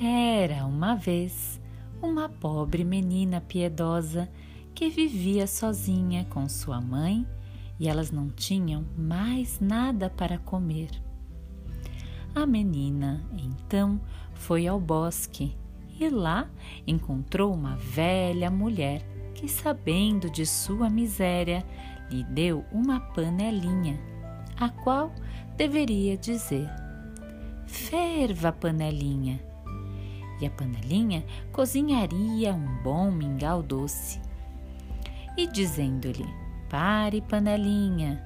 Era uma vez uma pobre menina piedosa que vivia sozinha com sua mãe e elas não tinham mais nada para comer. A menina então foi ao bosque e lá encontrou uma velha mulher que, sabendo de sua miséria, lhe deu uma panelinha, a qual deveria dizer: Ferva, panelinha e a panelinha cozinharia um bom mingau doce. E dizendo-lhe: Pare, panelinha,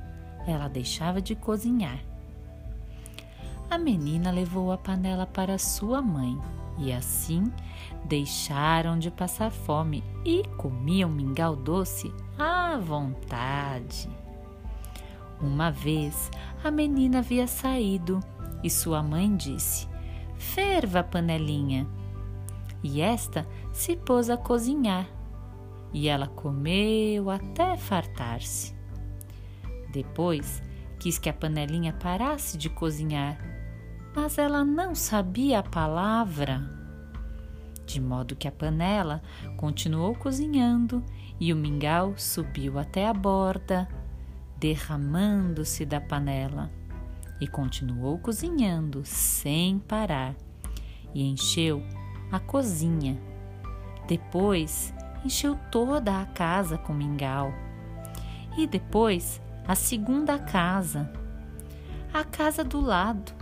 ela deixava de cozinhar. A menina levou a panela para sua mãe e assim deixaram de passar fome e comiam mingau doce à vontade. Uma vez a menina havia saído e sua mãe disse: Ferva a panelinha e esta se pôs a cozinhar, e ela comeu até fartar-se. Depois quis que a panelinha parasse de cozinhar, mas ela não sabia a palavra. De modo que a panela continuou cozinhando e o mingau subiu até a borda, derramando-se da panela, e continuou cozinhando sem parar, e encheu a cozinha. Depois encheu toda a casa com mingau. E depois a segunda casa, a casa do lado.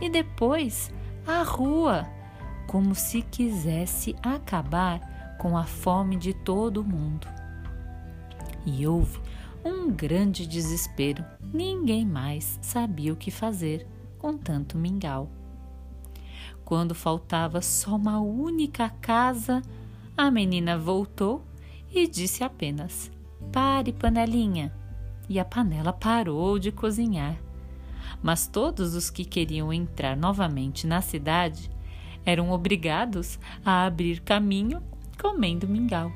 E depois a rua, como se quisesse acabar com a fome de todo mundo. E houve um grande desespero. Ninguém mais sabia o que fazer com tanto mingau. Quando faltava só uma única casa, a menina voltou e disse apenas: Pare, panelinha. E a panela parou de cozinhar. Mas todos os que queriam entrar novamente na cidade eram obrigados a abrir caminho comendo mingau.